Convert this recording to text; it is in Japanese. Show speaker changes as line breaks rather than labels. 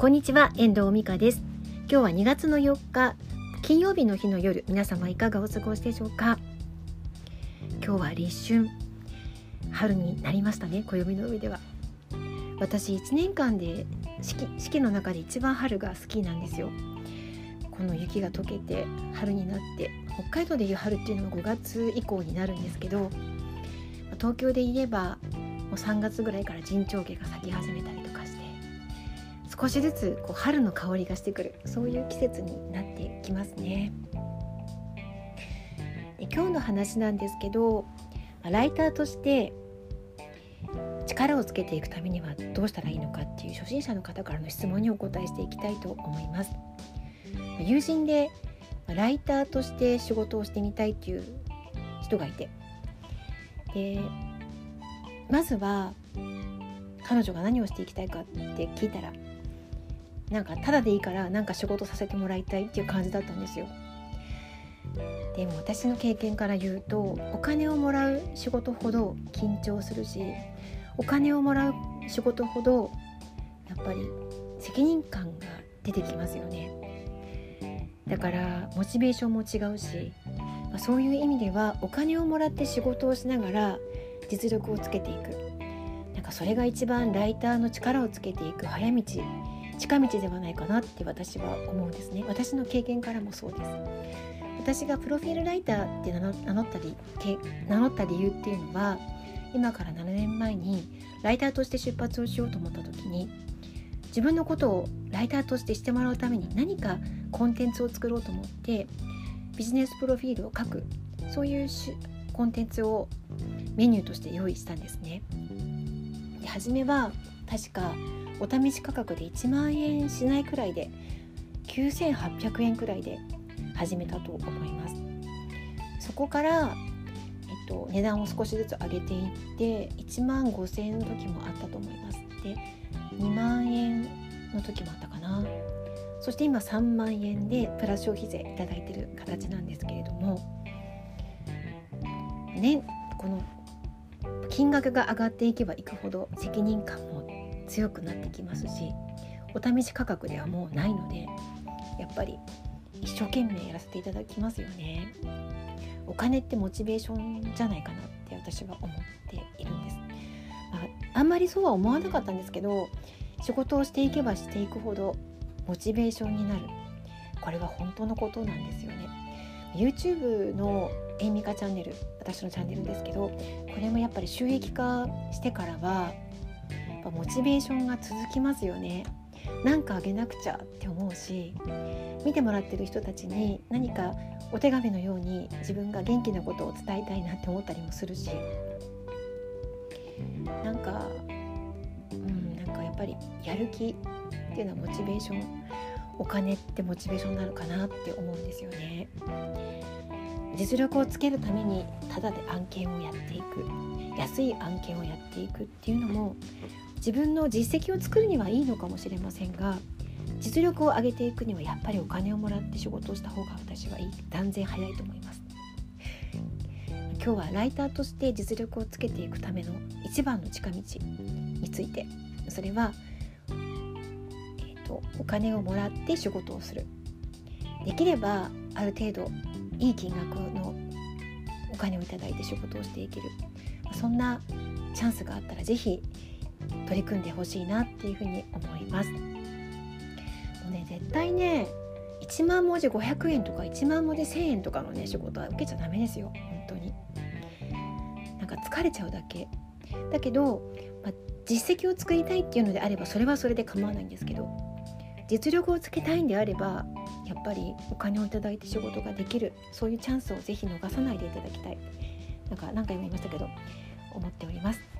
こんにちは遠藤美香です。今日は2月の4日金曜日の日の夜皆様いかがお過ごしでしょうか？今日は立春春になりましたね暦の上では。私1年間で四季四季の中で一番春が好きなんですよ。この雪が溶けて春になって北海道でいう春っていうのは5月以降になるんですけど東京で言えばもう3月ぐらいから陣長毛が咲き始めたりと少しずつこう春の香りがしてくるそういう季節になってきますね。で今日の話なんですけどライターとして力をつけていくためにはどうしたらいいのかっていう初心者の方からの質問にお答えしていきたいと思います。友人でライターとして仕事をしてみたいっていう人がいてでまずは彼女が何をしていきたいかって聞いたらなんかただでいいからなんか仕事させてもらいたいっていう感じだったんですよ。でも私の経験から言うとお金をもらう仕事ほど緊張するしお金をもらう仕事ほどやっぱり責任感が出てきますよねだからモチベーションも違うし、まあ、そういう意味ではお金をもらって仕事をしながら実力をつけていくなんかそれが一番ライターの力をつけていく早道近道ではないかなって私は思うんですね私の経験からもそうです私がプロフィールライターって名乗ったり名乗った理由っていうのは今から7年前にライターとして出発をしようと思った時に自分のことをライターとしてしてもらうために何かコンテンツを作ろうと思ってビジネスプロフィールを書くそういうコンテンツをメニューとして用意したんですね。で初めは確かお試し価格で1万円しないくらいで9800円くらいで始めたと思います。そこから、えっと、値段を少しずつ上げていって1万5,000円の時もあったと思います。で2万円の時もあったかな。そして今3万円でプラス消費税いただいてる形なんですけれどもねこの金額が上がっていけばいくほど責任感も強くなってきますしお試し価格ではもうないのでやっぱり一生懸命やらせていただきますよね。お金ってモチベーションじゃないかなって私は思っているんです、まあ、あんまりそうは思わなかったんですけど仕事をしていけばしていくほどモチベーションになる。これは本当のことなんですよね。YouTube のエイミカチャンネル私のチャンネルですけどこれもやっぱり収益化してからはっぱモチベーションが続きますよねなんかあげなくちゃって思うし見てもらってる人たちに何かお手紙のように自分が元気なことを伝えたいなって思ったりもするしなんかうんなんかやっぱりやる気っていうのはモチベーションお金ってモチベーションになるかなって思うんですよね。実力をつけるためにただで案件をやっていく安い案件をやっていくっていうのも自分の実績を作るにはいいのかもしれませんが実力を上げていくにはやっぱりお金をもらって仕事をした方が私はいい。断然早いと思います。今日はライターとして実力をつけていくための一番の近道について。それは、えーと、お金をもらって仕事をする。できればある程度いい金額のお金をいただいて仕事をしていける。そんなチャンスがあったら是非取り組んでほしいなっていうふうに思います。もうね絶対ね1万文字500円とか1万文字1000円とかのね仕事は受けちゃダメですよ本当に。なんか疲れちゃうだけ。だけど、まあ、実績を作りたいっていうのであればそれはそれで構わないんですけど実力をつけたいんであればやっぱりお金をいただいて仕事ができるそういうチャンスをぜひ逃さないでいただきたいなんか何回も言いましたけど思っております。